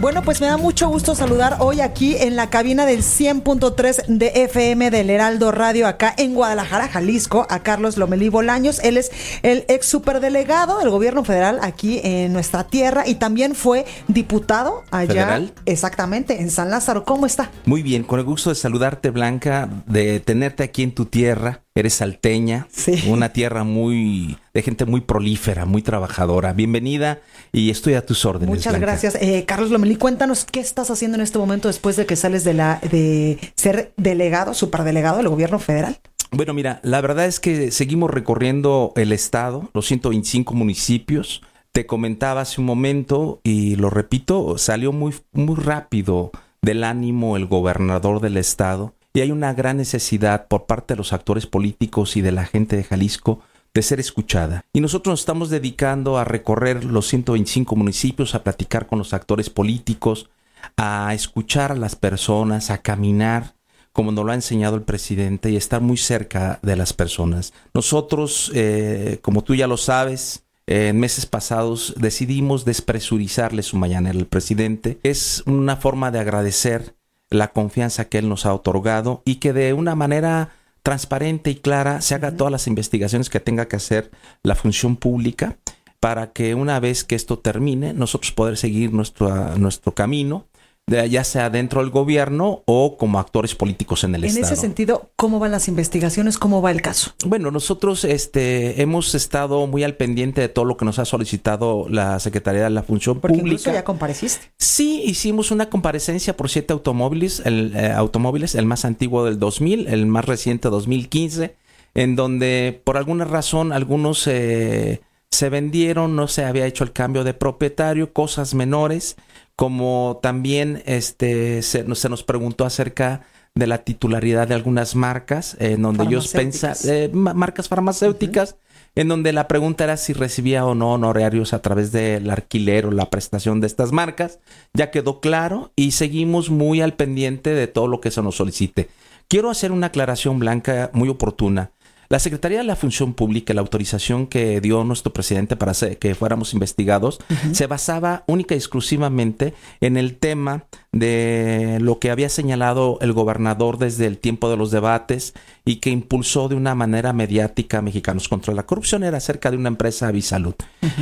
Bueno, pues me da mucho gusto saludar hoy aquí en la cabina del 100.3 de FM del Heraldo Radio, acá en Guadalajara, Jalisco, a Carlos Lomelí Bolaños. Él es el ex superdelegado del gobierno federal aquí en nuestra tierra y también fue diputado allá. ¿Federal? Exactamente, en San Lázaro. ¿Cómo está? Muy bien, con el gusto de saludarte, Blanca, de tenerte aquí en tu tierra. Eres salteña, Sí. una tierra muy de gente muy prolífera, muy trabajadora. Bienvenida y estoy a tus órdenes. Muchas Blanca. gracias. Eh, Carlos Lomelí, cuéntanos qué estás haciendo en este momento después de que sales de la de ser delegado, superdelegado del gobierno federal. Bueno, mira, la verdad es que seguimos recorriendo el estado, los 125 municipios. Te comentaba hace un momento y lo repito, salió muy, muy rápido del ánimo el gobernador del estado y hay una gran necesidad por parte de los actores políticos y de la gente de Jalisco de ser escuchada. Y nosotros nos estamos dedicando a recorrer los 125 municipios, a platicar con los actores políticos, a escuchar a las personas, a caminar como nos lo ha enseñado el presidente y estar muy cerca de las personas. Nosotros, eh, como tú ya lo sabes, en meses pasados decidimos despresurizarle su mañanera al presidente. Es una forma de agradecer la confianza que él nos ha otorgado y que de una manera transparente y clara se haga todas las investigaciones que tenga que hacer la función pública para que una vez que esto termine nosotros poder seguir nuestro, nuestro camino ya sea dentro del gobierno o como actores políticos en el En estado. ese sentido, ¿cómo van las investigaciones? ¿Cómo va el caso? Bueno, nosotros este, hemos estado muy al pendiente de todo lo que nos ha solicitado la Secretaría de la Función Porque incluso Pública. ya compareciste. Sí, hicimos una comparecencia por siete automóviles, el, eh, automóviles, el más antiguo del 2000, el más reciente 2015, en donde por alguna razón algunos eh, se vendieron, no se había hecho el cambio de propietario, cosas menores, como también este se, nos- se nos preguntó acerca de la titularidad de algunas marcas, eh, en donde ellos pensan, Farmacéuticas. eh, ma- marcas farmacéuticas, en donde la pregunta era si recibía o no honorarios a través del alquiler o la prestación de estas marcas. Ya quedó claro y seguimos muy al pendiente de todo lo que se nos solicite. Quiero hacer una aclaración blanca muy oportuna. La Secretaría de la Función Pública, la autorización que dio nuestro presidente para que fuéramos investigados, se basaba única y exclusivamente en el tema de lo que había señalado el gobernador desde el tiempo de los debates y que impulsó de una manera mediática a Mexicanos contra la Corrupción, era acerca de una empresa Avisalud.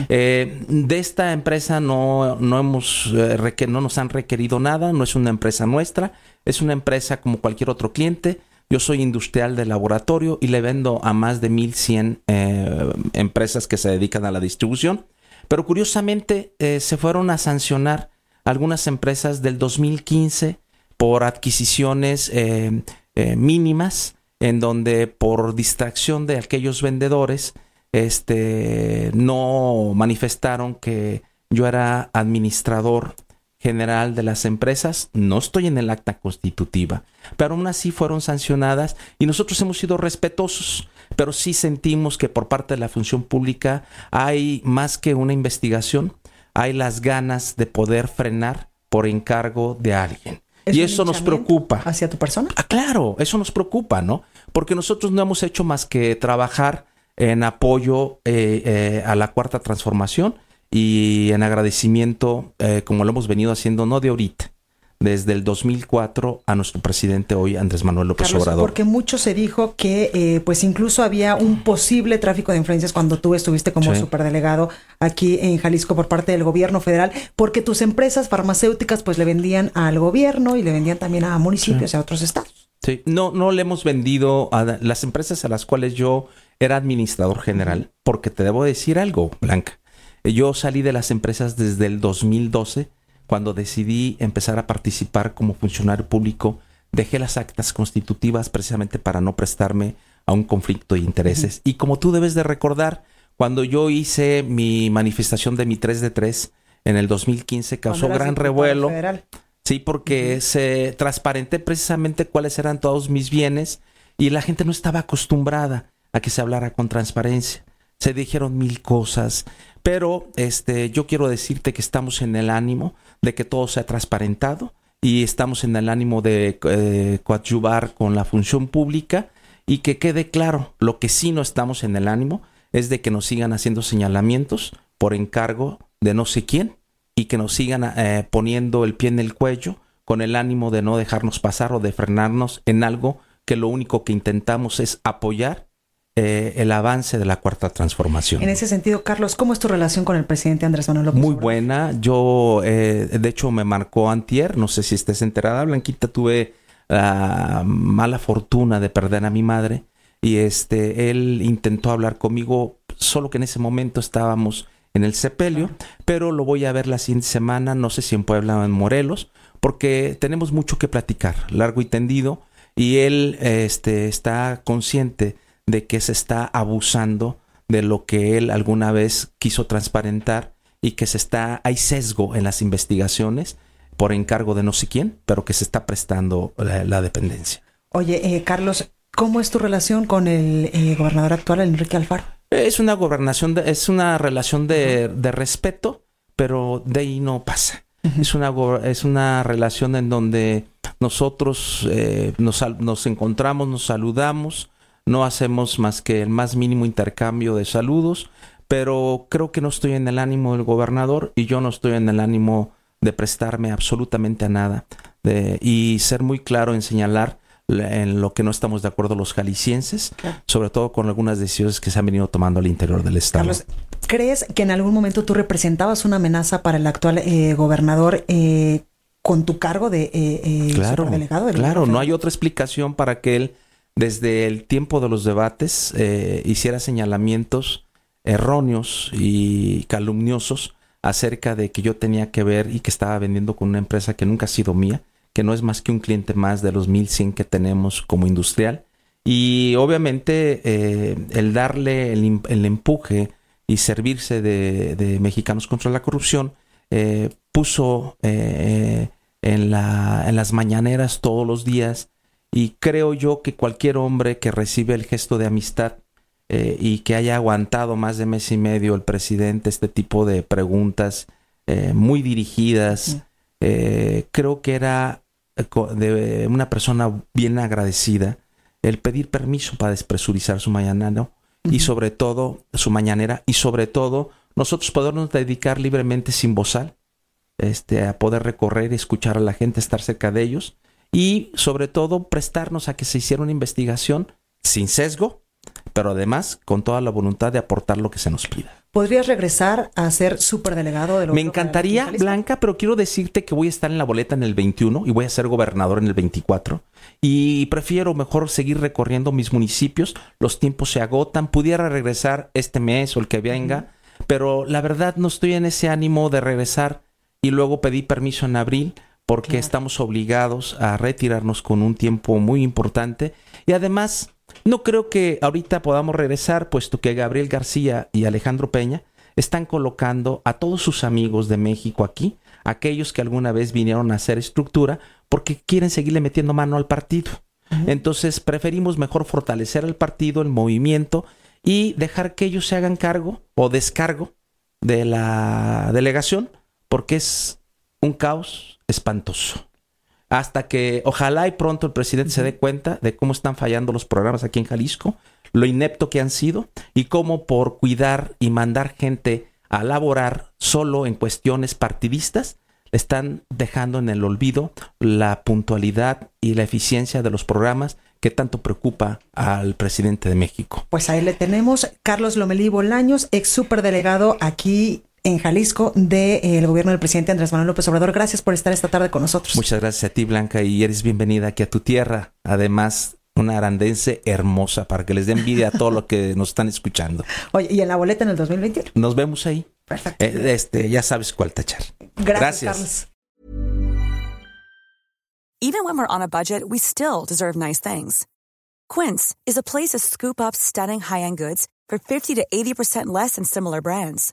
Eh, de esta empresa no, no, hemos, eh, no nos han requerido nada, no es una empresa nuestra, es una empresa como cualquier otro cliente. Yo soy industrial de laboratorio y le vendo a más de 1100 eh, empresas que se dedican a la distribución. Pero curiosamente eh, se fueron a sancionar algunas empresas del 2015 por adquisiciones eh, mínimas, en donde por distracción de aquellos vendedores este, no manifestaron que yo era administrador general de las empresas, no estoy en el acta constitutiva, pero aún así fueron sancionadas y nosotros hemos sido respetuosos, pero sí sentimos que por parte de la función pública hay más que una investigación, hay las ganas de poder frenar por encargo de alguien. ¿Es y eso nos preocupa. ¿Hacia tu persona? Ah, claro, eso nos preocupa, ¿no? Porque nosotros no hemos hecho más que trabajar en apoyo eh, eh, a la cuarta transformación y en agradecimiento, eh, como lo hemos venido haciendo, no de ahorita, desde el 2004 a nuestro presidente hoy, Andrés Manuel López Carlos, Obrador. porque mucho se dijo que eh, pues incluso había un posible tráfico de influencias cuando tú estuviste como Sí. superdelegado aquí en Jalisco por parte del gobierno federal, porque tus empresas farmacéuticas pues le vendían al gobierno y le vendían también a municipios y a otros estados. Sí, no, no le hemos vendido a las empresas a las cuales yo era administrador general, porque te debo decir algo, Blanca. Yo salí de las empresas desde el 2012, cuando decidí empezar a participar como funcionario público. Dejé las actas constitutivas precisamente para no prestarme a un conflicto de intereses. Y como tú debes de recordar, cuando yo hice mi manifestación de mi 3 de 3, en el 2015 causó gran revuelo. federal. Sí, porque se transparenté precisamente cuáles eran todos mis bienes y la gente no estaba acostumbrada a que se hablara con transparencia. Se dijeron mil cosas, pero este, yo quiero decirte que estamos en el ánimo de que todo sea transparentado y estamos en el ánimo de eh, coadyuvar con la función pública y que quede claro, lo que sí no estamos en el ánimo es de que nos sigan haciendo señalamientos por encargo de no sé quién y que nos sigan eh, poniendo el pie en el cuello con el ánimo de no dejarnos pasar o de frenarnos en algo que lo único que intentamos es apoyar eh, el avance de la cuarta transformación. En ese sentido, Carlos, ¿cómo es tu relación con el presidente Andrés Manuel López Muy buena. Yo, eh, de hecho, me marcó antier. No sé si estés enterada, Blanquita. Tuve la mala fortuna de perder a mi madre. Y este, él intentó hablar conmigo, solo que en ese momento estábamos en el sepelio. Pero lo voy a ver la siguiente semana, no sé si en Puebla o en Morelos, porque tenemos mucho que platicar, largo y tendido. Y él este, está consciente de que se está abusando de lo que él alguna vez quiso transparentar y que se está hay sesgo en las investigaciones por encargo de no sé quién, pero que se está prestando la, la dependencia. Oye, eh, Carlos, ¿cómo es tu relación con el eh, gobernador actual, Enrique Alfaro? Es una gobernación, de- es una relación de, de respeto, pero de ahí no pasa. Es una es una relación en donde nosotros eh, nos, nos encontramos, nos saludamos, no hacemos más que el más mínimo intercambio de saludos, pero creo que no estoy en el ánimo del gobernador y yo no estoy en el ánimo de prestarme absolutamente a nada de- y ser muy claro en señalar la- en lo que no estamos de acuerdo los jaliscienses, Claro. sobre todo con algunas decisiones que se han venido tomando al interior del estado. Carlos, ¿crees que en algún momento tú representabas una amenaza para el actual eh, gobernador eh, con tu cargo de eh, eh, Claro, superdelegado? del claro, no hay otra explicación para que él, desde el tiempo de los debates, eh, hiciera señalamientos erróneos y calumniosos acerca de que yo tenía que ver y que estaba vendiendo con una empresa que nunca ha sido mía, que no es más que un cliente más de los 1100 que tenemos como industrial. Y obviamente eh, el darle el, empuje y servirse de, de Mexicanos contra la Corrupción eh, puso eh, en, la, en las mañaneras todos los días y creo yo que cualquier hombre que recibe el gesto de amistad eh, y que haya aguantado más de mes y medio el presidente este tipo de preguntas eh, muy dirigidas, eh, creo que era de una persona bien agradecida el pedir permiso para despresurizar su mañanero y sobre todo su mañanera y sobre todo nosotros podernos dedicar libremente sin bozal este, a poder recorrer, escuchar a la gente, estar cerca de ellos y sobre todo prestarnos a que se hiciera una investigación sin sesgo, pero además con toda la voluntad de aportar lo que se nos pida. ¿Podrías regresar a ser superdelegado del Me gobierno federal encantaría? Blanca, pero quiero decirte que voy a estar en la boleta en el 21 y voy a ser gobernador en el 24. Y prefiero mejor seguir recorriendo mis municipios. Los tiempos se agotan. Pudiera regresar este mes o el que venga, pero la verdad no estoy en ese ánimo de regresar y luego pedí permiso en abril porque Claro. estamos obligados a retirarnos con un tiempo muy importante. Y además, no creo que ahorita podamos regresar, puesto que Gabriel García y Alejandro Peña están colocando a todos sus amigos de México aquí, aquellos que alguna vez vinieron a hacer estructura, porque quieren seguirle metiendo mano al partido. Entonces preferimos mejor fortalecer el partido, el movimiento y dejar que ellos se hagan cargo o descargo de la delegación, porque es un caos espantoso. Hasta que ojalá y pronto el presidente se dé cuenta de cómo están fallando los programas aquí en Jalisco, lo inepto que han sido y cómo por cuidar y mandar gente a laborar solo en cuestiones partidistas, están dejando en el olvido la puntualidad y la eficiencia de los programas que tanto preocupa al presidente de México. Pues ahí le tenemos Carlos Lomelí Bolaños, ex superdelegado aquí en Jalisco del gobierno del presidente Andrés Manuel López Obrador. Gracias por estar esta tarde con nosotros. Muchas gracias a ti, Blanca, y eres bienvenida aquí a tu tierra. Además, una arandense hermosa para que les dé envidia a todo lo que nos están escuchando. Oye, y en la boleta en el 2021. Nos vemos ahí. Perfecto. Eh, este, ya sabes cuál tachar. Gracias, Carlos. Even when we're on a budget, we still deserve nice things. Quince is a place to scoop up stunning high-end goods for 50 to 80% less than similar brands.